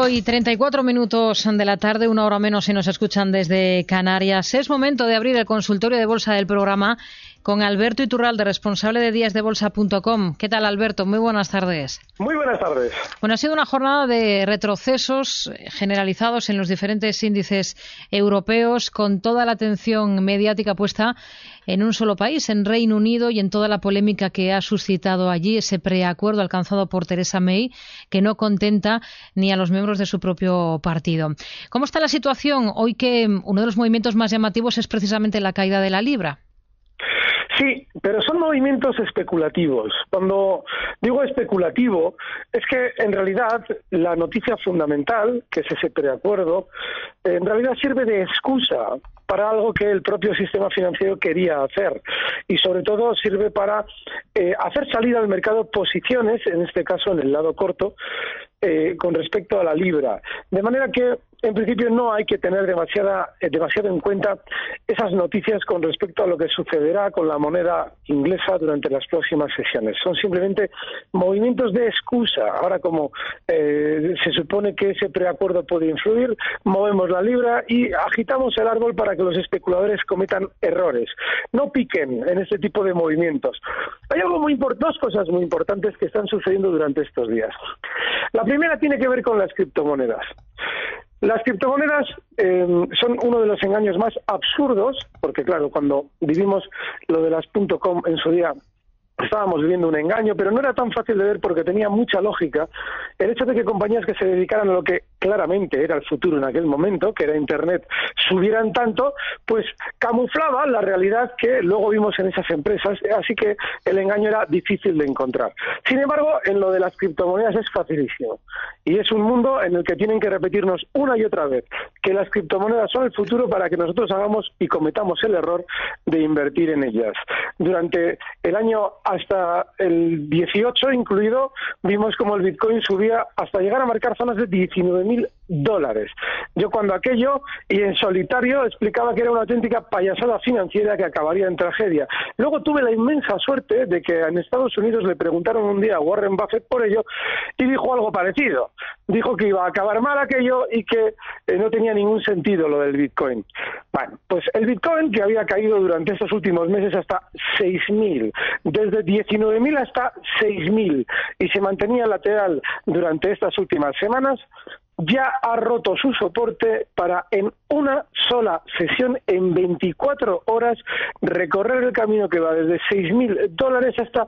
Las 5 y 34 minutos de la tarde, una hora menos si nos escuchan desde Canarias. Es momento de abrir el consultorio de bolsa del programa con Alberto Iturralde, responsable de díasdebolsa.com. ¿Qué tal, Alberto? Muy buenas tardes. Muy buenas tardes. Bueno, ha sido una jornada de retrocesos generalizados en los diferentes índices europeos, con toda la atención mediática puesta en un solo país, en Reino Unido, y en toda la polémica que ha suscitado allí ese preacuerdo alcanzado por Theresa May, que no contenta ni a los miembros de su propio partido. ¿Cómo está la situación hoy que uno de los movimientos más llamativos es precisamente la caída de la libra? Sí, pero son movimientos especulativos. Cuando digo especulativo, es que en realidad la noticia fundamental, que es ese preacuerdo, en realidad sirve de excusa para algo que el propio sistema financiero quería hacer y sobre todo sirve para eh, hacer salir al mercado posiciones, en este caso en el lado corto, eh, con respecto a la libra. De manera que, en principio, no hay que tener demasiada, eh, demasiado en cuenta esas noticias con respecto a lo que sucederá con la moneda inglesa durante las próximas sesiones. Son simplemente movimientos de excusa. Ahora, como eh, se supone que ese preacuerdo puede influir, movemos la libra y agitamos el árbol para que los especuladores cometan errores. No piquen en este tipo de movimientos. Hay algo muy dos cosas muy importantes que están sucediendo durante estos días. La primera tiene que ver con las criptomonedas. Las criptomonedas eh, son uno de los engaños más absurdos, porque claro, cuando vivimos lo de las .com en su día, estábamos viviendo un engaño, pero no era tan fácil de ver porque tenía mucha lógica el hecho de que compañías que se dedicaran a lo que claramente era el futuro en aquel momento, que era Internet, subieran tanto, pues camuflaban la realidad que luego vimos en esas empresas, así que el engaño era difícil de encontrar. Sin embargo, en lo de las criptomonedas es facilísimo y es un mundo en el que tienen que repetirnos una y otra vez que las criptomonedas son el futuro para que nosotros hagamos y cometamos el error de invertir en ellas. Durante el año hasta el 18 incluido, vimos como el Bitcoin subía hasta llegar a marcar zonas de 19.000 dólares. Yo cuando aquello, y en solitario, explicaba que era una auténtica payasada financiera que acabaría en tragedia. Luego tuve la inmensa suerte de que en Estados Unidos le preguntaron un día a Warren Buffett por ello y dijo algo parecido. Dijo que iba a acabar mal aquello y que eh, no tenía ningún sentido lo del Bitcoin. Bueno, pues el Bitcoin que había caído durante estos últimos meses hasta 6.000, desde 19.000 hasta 6.000 y se mantenía lateral durante estas últimas semanas, ya ha roto su soporte para en una sola sesión, en 24 horas, recorrer el camino que va desde 6.000 dólares hasta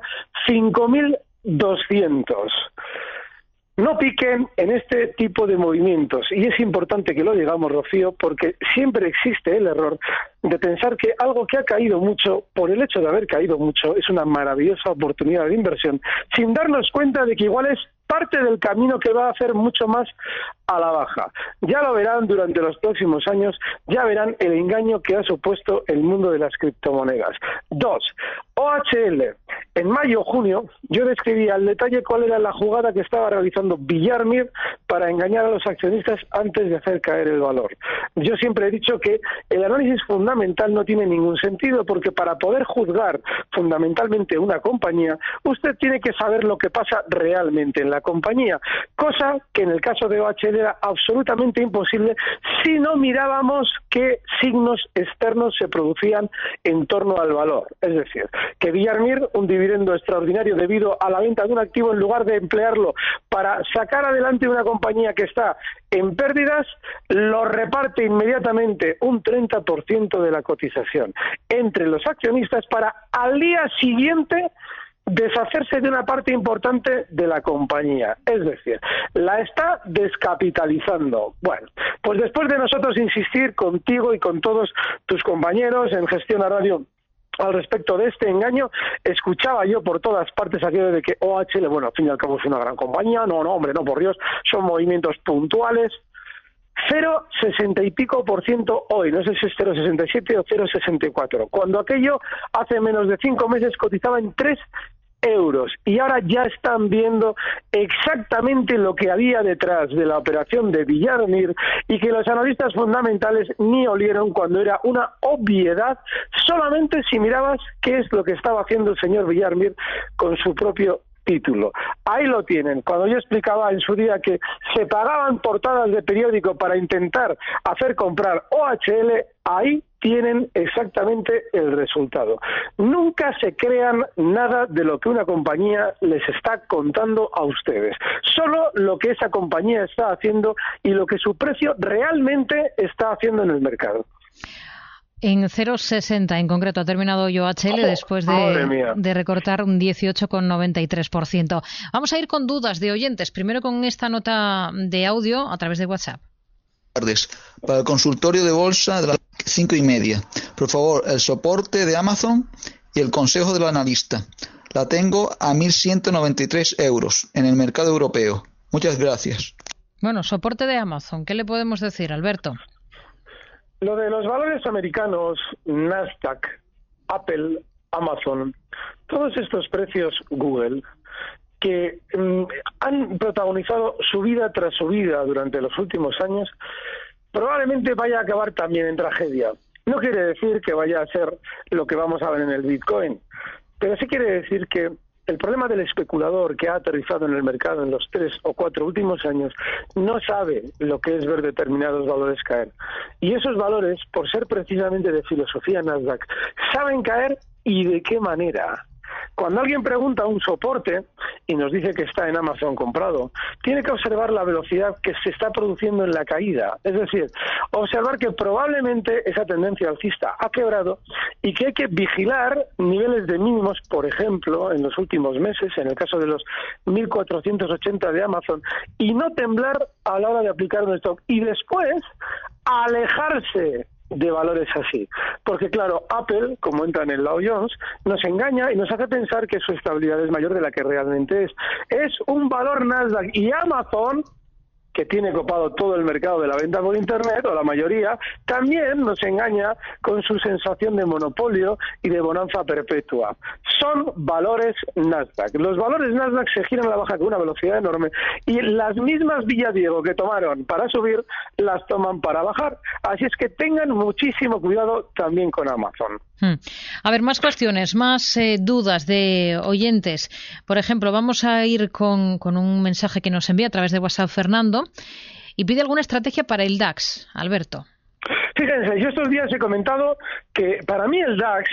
5.200. No piquen en este tipo de movimientos y es importante que lo digamos, Rocío, porque siempre existe el error de pensar que algo que ha caído mucho, por el hecho de haber caído mucho, es una maravillosa oportunidad de inversión, sin darnos cuenta de que igual es parte del camino que va a hacer mucho más a la baja. Ya lo verán durante los próximos años, ya verán el engaño que ha supuesto el mundo de las criptomonedas. Dos, OHL. En mayo-junio yo describí al detalle cuál era la jugada que estaba realizando Villarmir para engañar a los accionistas antes de hacer caer el valor. Yo siempre he dicho que el análisis fundamental no tiene ningún sentido porque para poder juzgar fundamentalmente una compañía, usted tiene que saber lo que pasa realmente en la compañía, cosa que en el caso de OHL era absolutamente imposible si no mirábamos qué signos externos se producían en torno al valor. Es decir, que Villarmir, un dividendo extraordinario debido a la venta de un activo en lugar de emplearlo para sacar adelante una compañía que está en pérdidas, lo reparte inmediatamente un 30% de la cotización entre los accionistas para al día siguiente deshacerse de una parte importante de la compañía. Es decir, la está descapitalizando. Bueno, pues después de nosotros insistir contigo y con todos tus compañeros en Gestión a Radio al respecto de este engaño, escuchaba yo por todas partes aquello de que OHL, bueno, al fin y al cabo es una gran compañía, no, no, hombre, no, por Dios, son movimientos puntuales, 0,60 y pico por ciento hoy, no sé si es 0,67 o 0,64, cuando aquello hace menos de cinco meses cotizaba en 3 euros y ahora ya están viendo exactamente lo que había detrás de la operación de Villarmir y que los analistas fundamentales ni olieron cuando era una obviedad solamente si mirabas qué es lo que estaba haciendo el señor Villarmir con su propio título. Ahí lo tienen. Cuando yo explicaba en su día que se pagaban portadas de periódico para intentar hacer comprar OHL, ahí tienen exactamente el resultado. Nunca se crean nada de lo que una compañía les está contando a ustedes. Solo lo que esa compañía está haciendo y lo que su precio realmente está haciendo en el mercado. En 0,60 en concreto ha terminado YoHL después de, de, recortar un 18,93%. Vamos a ir con dudas de oyentes. Primero con esta nota de audio a través de WhatsApp tardes. Para el consultorio de bolsa de las cinco y media. Por favor, el soporte de Amazon y el consejo del analista. La tengo a 1.193 euros en el mercado europeo. Muchas gracias. Bueno, soporte de Amazon. ¿Qué le podemos decir, Alberto? Lo de los valores americanos, Nasdaq, Apple, Amazon, todos estos precios Google, que mm, han protagonizado subida tras subida durante los últimos años, probablemente vaya a acabar también en tragedia. No quiere decir que vaya a ser lo que vamos a ver en el Bitcoin, pero sí quiere decir que el problema del especulador que ha aterrizado en el mercado en los tres o cuatro últimos años no sabe lo que es ver determinados valores caer. Y esos valores, por ser precisamente de filosofía Nasdaq, saben caer y de qué manera. Cuando alguien pregunta un soporte y nos dice que está en Amazon comprado, tiene que observar la velocidad que se está produciendo en la caída. Es decir, observar que probablemente esa tendencia alcista ha quebrado y que hay que vigilar niveles de mínimos, por ejemplo, en los últimos meses, en el caso de los 1.480 de Amazon, y no temblar a la hora de aplicar un stock. Y después alejarse de valores así. Porque claro, Apple, como entra en el Dow Jones, nos engaña y nos hace pensar que su estabilidad es mayor de la que realmente es. Es un valor Nasdaq y Amazon que tiene copado todo el mercado de la venta por Internet, o la mayoría, también nos engaña con su sensación de monopolio y de bonanza perpetua. Son valores Nasdaq. Los valores Nasdaq se giran a la baja con una velocidad enorme y las mismas Villadiego que tomaron para subir, las toman para bajar. Así es que tengan muchísimo cuidado también con Amazon. Hmm. A ver, más cuestiones, más eh, dudas de oyentes. Por ejemplo, vamos a ir con, con un mensaje que nos envía a través de WhatsApp Fernando y pide alguna estrategia para el DAX. Alberto. Fíjense, yo estos días he comentado que para mí el DAX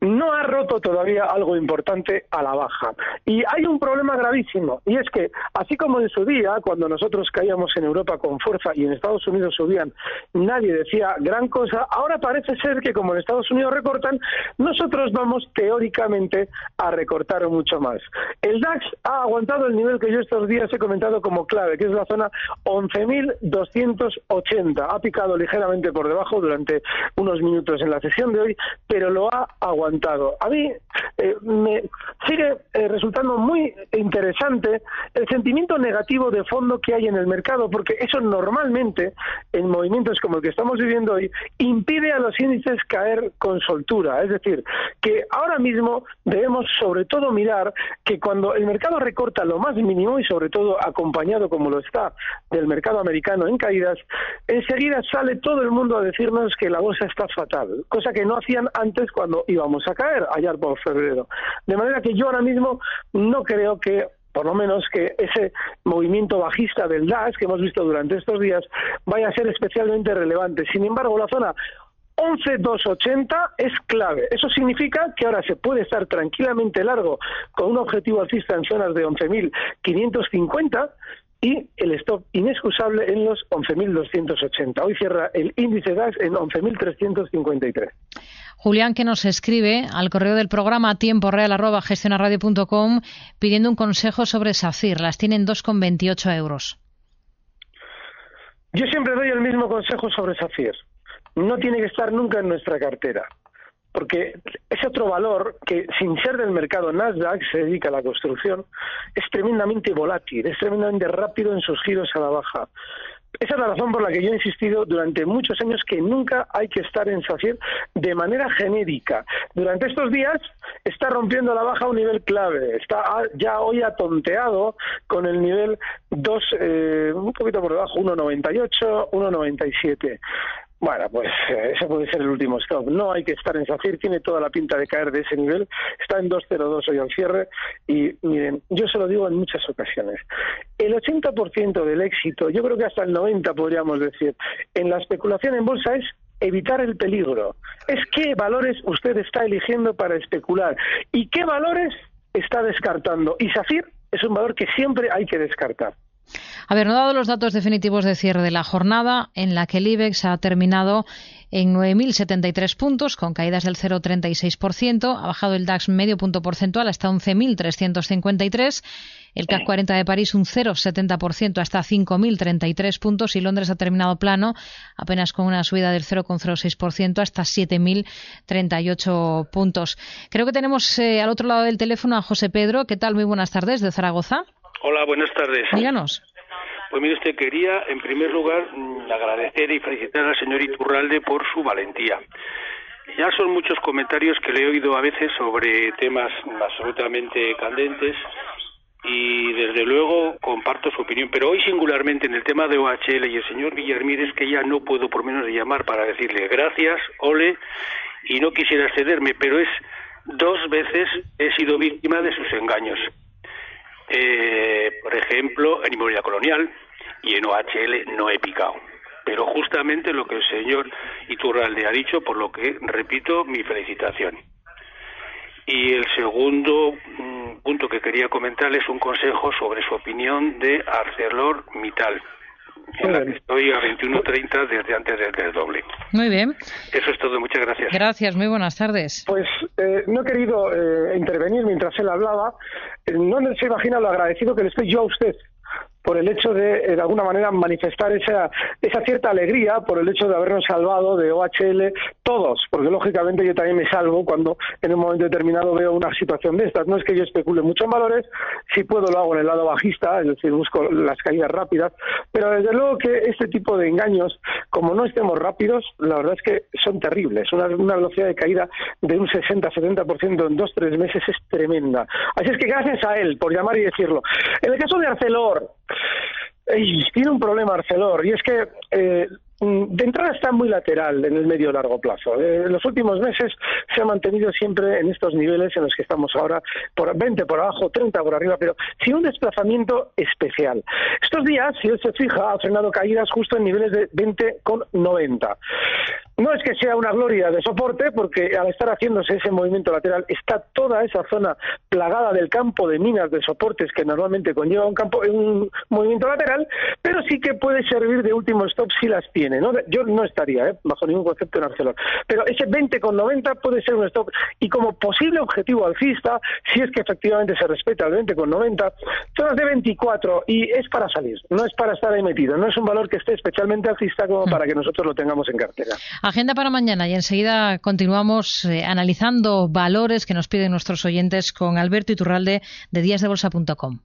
no ha roto todavía algo importante a la baja. Y hay un problema gravísimo, y es que, así como en su día, cuando nosotros caíamos en Europa con fuerza y en Estados Unidos subían, nadie decía gran cosa, ahora parece ser que como en Estados Unidos recortan, nosotros vamos teóricamente a recortar mucho más. El DAX ha aguantado el nivel que yo estos días he comentado como clave, que es la zona 11.280. Ha picado ligeramente por debajo durante unos minutos en la sesión de hoy, pero lo ha aguantado. A mí eh, me sigue eh, resultando muy interesante el sentimiento negativo de fondo que hay en el mercado, porque eso normalmente, en movimientos como el que estamos viviendo hoy, impide a los índices caer con soltura. Es decir, que ahora mismo debemos sobre todo mirar que cuando el mercado recorta lo más mínimo y sobre todo acompañado como lo está del mercado americano en caídas, enseguida sale todo el a decirnos que la bolsa está fatal, cosa que no hacían antes cuando íbamos a caer, allá por febrero. De manera que yo ahora mismo no creo que por lo menos que ese movimiento bajista del DAX que hemos visto durante estos días vaya a ser especialmente relevante. Sin embargo, la zona 11.280 es clave. Eso significa que ahora se puede estar tranquilamente largo con un objetivo alcista en zonas de 11.550 y el stop inexcusable en los 11.280. Hoy cierra el índice DAX en 11.353. Julián que nos escribe al correo del programa tiempo real arroba gestionaradio.com pidiendo un consejo sobre SACIR. Las tienen 2,28 euros. Yo siempre doy el mismo consejo sobre SACIR. No tiene que estar nunca en nuestra cartera. Porque ese otro valor que sin ser del mercado Nasdaq se dedica a la construcción es tremendamente volátil, es tremendamente rápido en sus giros a la baja. Esa es la razón por la que yo he insistido durante muchos años que nunca hay que estar en SACIR de manera genérica. Durante estos días está rompiendo la baja un nivel clave, está ya hoy atonteado con el nivel 2, eh, un poquito por debajo, 1,98, 1,97. Bueno, pues eh, ese puede ser el último stop. No hay que estar en SACIR, tiene toda la pinta de caer de ese nivel. Está en 2.02 hoy al cierre y miren, yo se lo digo en muchas ocasiones. El 80% del éxito, yo creo que hasta el 90% podríamos decir, en la especulación en bolsa es evitar el peligro. Es qué valores usted está eligiendo para especular y qué valores está descartando. Y SACIR es un valor que siempre hay que descartar. A ver, no dado los datos definitivos de cierre de la jornada, en la que el IBEX ha terminado en 9.073 puntos, con caídas del 0,36%. Ha bajado el DAX medio punto porcentual hasta 11.353. El CAC 40 de París un 0,70% hasta 5.033 puntos y Londres ha terminado plano, apenas con una subida del 0,06% hasta 7.038 puntos. Creo que tenemos eh, al otro lado del teléfono a José Pedro. ¿Qué tal? Muy buenas tardes, de Zaragoza. Hola, buenas tardes. Díganos. Pues mire usted, quería en primer lugar mm, agradecer y felicitar al señor Iturralde por su valentía. Ya son muchos comentarios que le he oído a veces sobre temas absolutamente candentes y desde luego comparto su opinión, pero hoy singularmente en el tema de OHL y el señor Villarmírez que ya no puedo por menos llamar para decirle gracias, ole, y no quisiera excederme, pero es dos veces he sido víctima de sus engaños eh, por ejemplo, en Inmobiliaria Colonial y en OHL no he picado. Pero justamente lo que el señor Iturralde ha dicho, por lo que, repito, mi felicitación. Y el segundo mm, punto que quería comentar es un consejo sobre su opinión de ArcelorMittal. Estoy a 21.30 desde antes del doble. Muy bien. Eso es todo. Muchas gracias. Gracias. Muy buenas tardes. Pues eh, no he querido eh, intervenir mientras él hablaba, no se imagina lo agradecido que le estoy yo a usted por el hecho de, eh, de alguna manera, manifestar esa, esa cierta alegría por el hecho de habernos salvado de OHL todos, porque lógicamente yo también me salvo cuando en un momento determinado veo una situación de estas. No es que yo especule mucho en valores, si puedo lo hago en el lado bajista, es decir, busco las caídas rápidas, pero desde luego que este tipo de engaños, como no estemos rápidos, la verdad es que son terribles. Una, una velocidad de caída de un 60-70% en dos, tres meses es tremenda. Así es que gracias a él por llamar y decirlo. En el caso de Arcelor, tiene un problema Arcelor y es que eh, de entrada está muy lateral en el medio largo plazo. Eh, en los últimos meses se ha mantenido siempre en estos niveles en los que estamos ahora, por 20 por abajo, 30 por arriba, pero sin un desplazamiento especial. Estos días, si él se fija, ha frenado caídas justo en niveles de 20 con 90. No es que sea una gloria de soporte, porque al estar haciéndose ese movimiento lateral está toda esa zona plagada del campo de minas de soportes que normalmente conlleva un campo, un movimiento lateral, pero sí que puede servir de último stop si las tiene. Yo no estaría ¿eh? bajo ningún concepto en Arcelor. Pero ese 20 con 90 puede ser un stop. Y como posible objetivo alcista, si es que efectivamente se respeta el 20 con 90, zonas de 24 y es para salir, no es para estar ahí metido. No es un valor que esté especialmente alcista como para que nosotros lo tengamos en cartera. Agenda para mañana y enseguida continuamos eh, analizando valores que nos piden nuestros oyentes con Alberto Iturralde de díasdebolsa.com.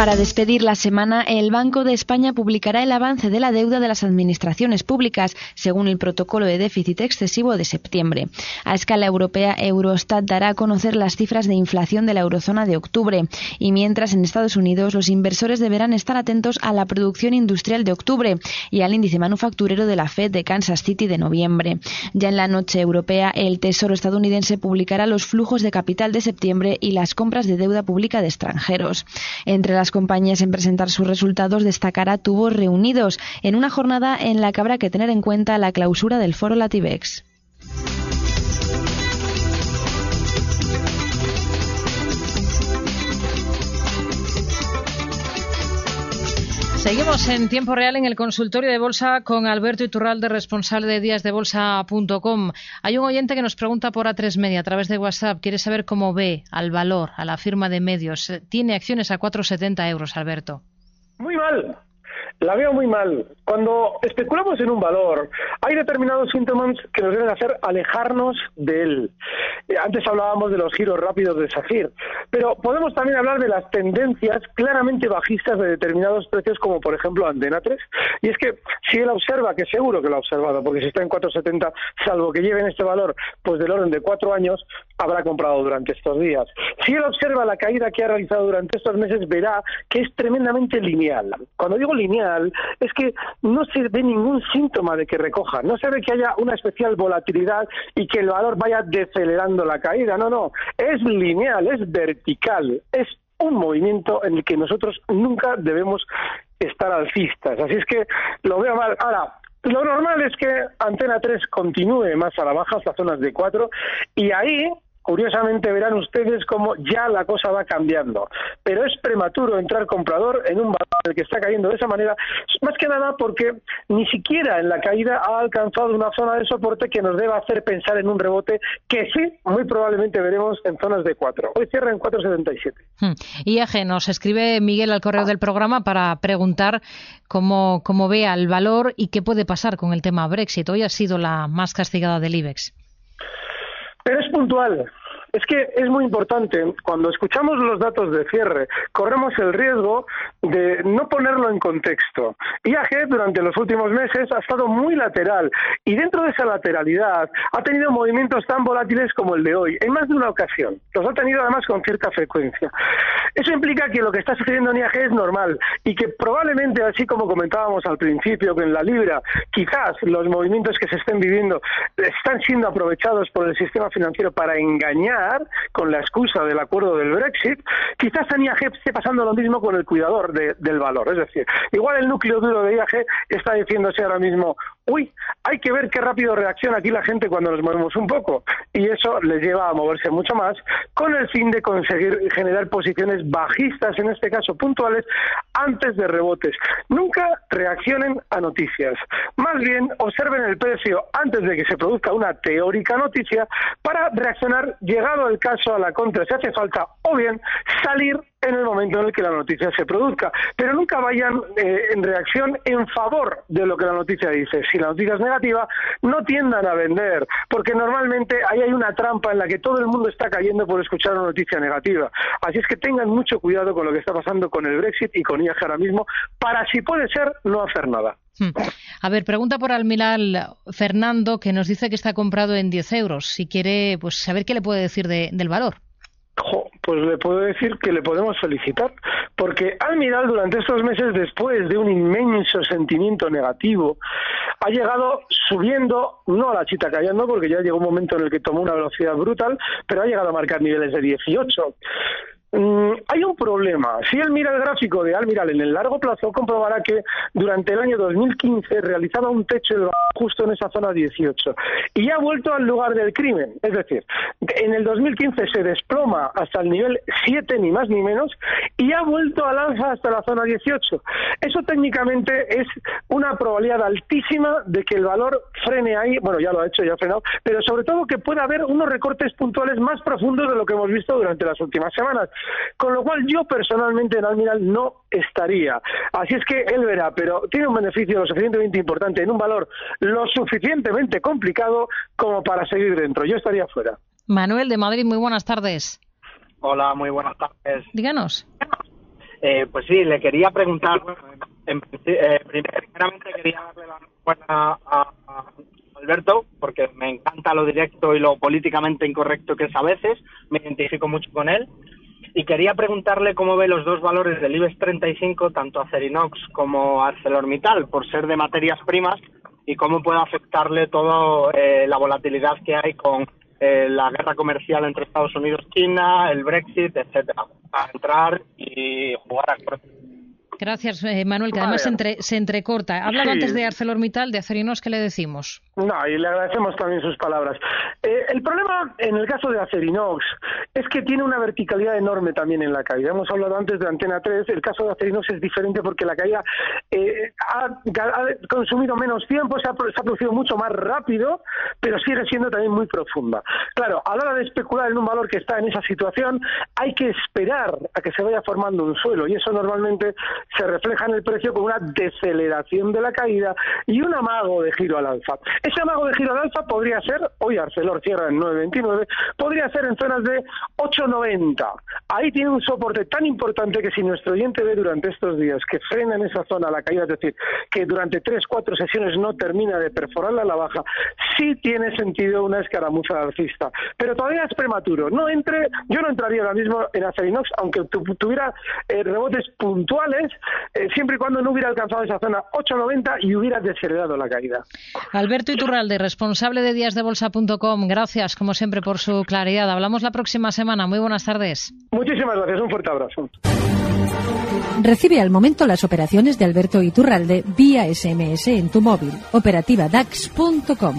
Para despedir la semana, el Banco de España publicará el avance de la deuda de las administraciones públicas, según el protocolo de déficit excesivo de septiembre. A escala europea, Eurostat dará a conocer las cifras de inflación de la eurozona de octubre. Y mientras en Estados Unidos, los inversores deberán estar atentos a la producción industrial de octubre y al índice manufacturero de la Fed de Kansas City de noviembre. Ya en la noche europea, el Tesoro estadounidense publicará los flujos de capital de septiembre y las compras de deuda pública de extranjeros. Entre las compañías en presentar sus resultados destacará Tubos Reunidos, en una jornada en la que habrá que tener en cuenta la clausura del foro Latibex. Seguimos en tiempo real en el consultorio de bolsa con Alberto Iturralde, responsable de díasdebolsa.com. Hay un oyente que nos pregunta por A3 Media a través de WhatsApp. Quiere saber cómo ve al valor, a la firma de medios. Tiene acciones a 4,70 euros, Alberto. Muy mal la veo muy mal. Cuando especulamos en un valor, hay determinados síntomas que nos deben hacer alejarnos de él. Eh, antes hablábamos de los giros rápidos de Safir, pero podemos también hablar de las tendencias claramente bajistas de determinados precios, como por ejemplo Antena 3. Y es que si él observa, que seguro que lo ha observado, porque si está en 4,70, salvo que lleven este valor pues del orden de cuatro años, habrá comprado durante estos días. Si él observa la caída que ha realizado durante estos meses, verá que es tremendamente lineal. Cuando digo lineal, es que no se ve ningún síntoma de que recoja, no se ve que haya una especial volatilidad y que el valor vaya decelerando la caída, no, no, es lineal, es vertical, es un movimiento en el que nosotros nunca debemos estar alcistas. Así es que lo veo mal. Ahora, lo normal es que Antena 3 continúe más a la baja hasta zonas de 4 y ahí Curiosamente verán ustedes cómo ya la cosa va cambiando, pero es prematuro entrar comprador en un valor que está cayendo de esa manera, más que nada porque ni siquiera en la caída ha alcanzado una zona de soporte que nos deba hacer pensar en un rebote que sí, muy probablemente veremos en zonas de 4. Hoy cierra en 4,77. Hmm. IAG nos escribe Miguel al correo del programa para preguntar cómo, cómo ve al valor y qué puede pasar con el tema Brexit. Hoy ha sido la más castigada del IBEX. Pero es puntual. Es que es muy importante, cuando escuchamos los datos de cierre, corremos el riesgo de no ponerlo en contexto. IAG durante los últimos meses ha estado muy lateral y dentro de esa lateralidad ha tenido movimientos tan volátiles como el de hoy, en más de una ocasión. Los ha tenido además con cierta frecuencia. Eso implica que lo que está sucediendo en IAG es normal y que probablemente, así como comentábamos al principio, que en la libra quizás los movimientos que se estén viviendo están siendo aprovechados por el sistema financiero para engañar con la excusa del acuerdo del Brexit, quizás en IAG esté pasando lo mismo con el cuidador del valor. Es decir, igual el núcleo duro de IAG está diciéndose ahora mismo, uy, hay que ver qué rápido reacciona aquí la gente cuando nos movemos un poco. Y eso les lleva a moverse mucho más con el fin de conseguir generar posiciones bajistas, en este caso puntuales, antes de rebotes. Nunca reaccionen a noticias. Más bien, observen el precio antes de que se produzca una teórica noticia para reaccionar llegado el caso a la contra si hace falta o bien salir en el momento en el que la noticia se produzca. Pero nunca vayan eh, en reacción en favor de lo que la noticia dice. Si la noticia es negativa, no tiendan a vender, porque normalmente ahí hay una trampa en la que todo el mundo está cayendo por escuchar una noticia negativa. Así es que tengan mucho cuidado con lo que está pasando con el Brexit y con IAG ahora mismo, para si puede ser no hacer nada. Hmm. A ver, pregunta por Almiral Fernando, que nos dice que está comprado en 10 euros. Si quiere pues saber qué le puede decir del valor pues le puedo decir que le podemos felicitar, porque Almiral durante estos meses, después de un inmenso sentimiento negativo, ha llegado subiendo, no a la chita callando, porque ya llegó un momento en el que tomó una velocidad brutal, pero ha llegado a marcar niveles de 18. Mm, hay un problema. Si él mira el gráfico de Almiral en el largo plazo, comprobará que durante el año 2015 realizaba un techo justo en esa zona 18 y ha vuelto al lugar del crimen. Es decir, en el 2015 se desploma hasta el nivel 7, ni más ni menos, y ha vuelto al alza hasta la zona 18. Eso técnicamente es una probabilidad altísima de que el valor frene ahí. Bueno, ya lo ha hecho, ya ha frenado, pero sobre todo que pueda haber unos recortes puntuales más profundos de lo que hemos visto durante las últimas semanas. Con lo cual yo personalmente en Almiral no estaría. Así es que él verá, pero tiene un beneficio lo suficientemente importante en un valor lo suficientemente complicado como para seguir dentro. Yo estaría fuera. Manuel de Madrid, muy buenas tardes. Hola, muy buenas tardes. Díganos. Eh, pues sí, le quería preguntar, eh, primeramente quería darle la respuesta a, Alberto, porque me encanta lo directo y lo políticamente incorrecto que es a veces, me identifico mucho con él. Y quería preguntarle cómo ve los dos valores del IBEX 35, tanto Acerinox como ArcelorMittal, por ser de materias primas, y cómo puede afectarle toda eh, la volatilidad que hay con eh, la guerra comercial entre Estados Unidos y China, el Brexit, etcétera, para entrar y jugar a Gracias, eh, Manuel, que además se, entrecorta. Ha hablado antes de ArcelorMittal, de Acerinos, ¿qué le decimos? No, y le agradecemos también sus palabras. Eh, el problema en el caso de Acerinox es que tiene una verticalidad enorme también en la caída. Hemos hablado antes de Antena 3, el caso de Acerinox es diferente porque la caída eh, ha, consumido menos tiempo, se ha, producido mucho más rápido, pero sigue siendo también muy profunda. Claro, a la hora de especular en un valor que está en esa situación, hay que esperar a que se vaya formando un suelo y eso normalmente se refleja en el precio con una deceleración de la caída y un amago de giro al alza. Ese amago de giro al alza podría ser, hoy Arcelor cierra en 9.29, podría ser en zonas de 8.90. Ahí tiene un soporte tan importante que si nuestro oyente ve durante estos días que frena en esa zona la caída, es decir, que durante tres, cuatro sesiones no termina de perforarla a la baja, sí tiene sentido una escaramuza alcista. Pero todavía es prematuro. No entre, yo no entraría ahora mismo en Acerinox, aunque tuviera eh, rebotes puntuales, eh, siempre y cuando no hubiera alcanzado esa zona 8.90 y hubiera desheredado la caída. Alberto Iturralde, responsable de díasdebolsa.com, gracias como siempre por su claridad. Hablamos la próxima semana. Muy buenas tardes. Muchísimas gracias. Un fuerte abrazo. Recibe al momento las operaciones de Alberto Iturralde vía SMS en tu móvil. Operativa DAX.com.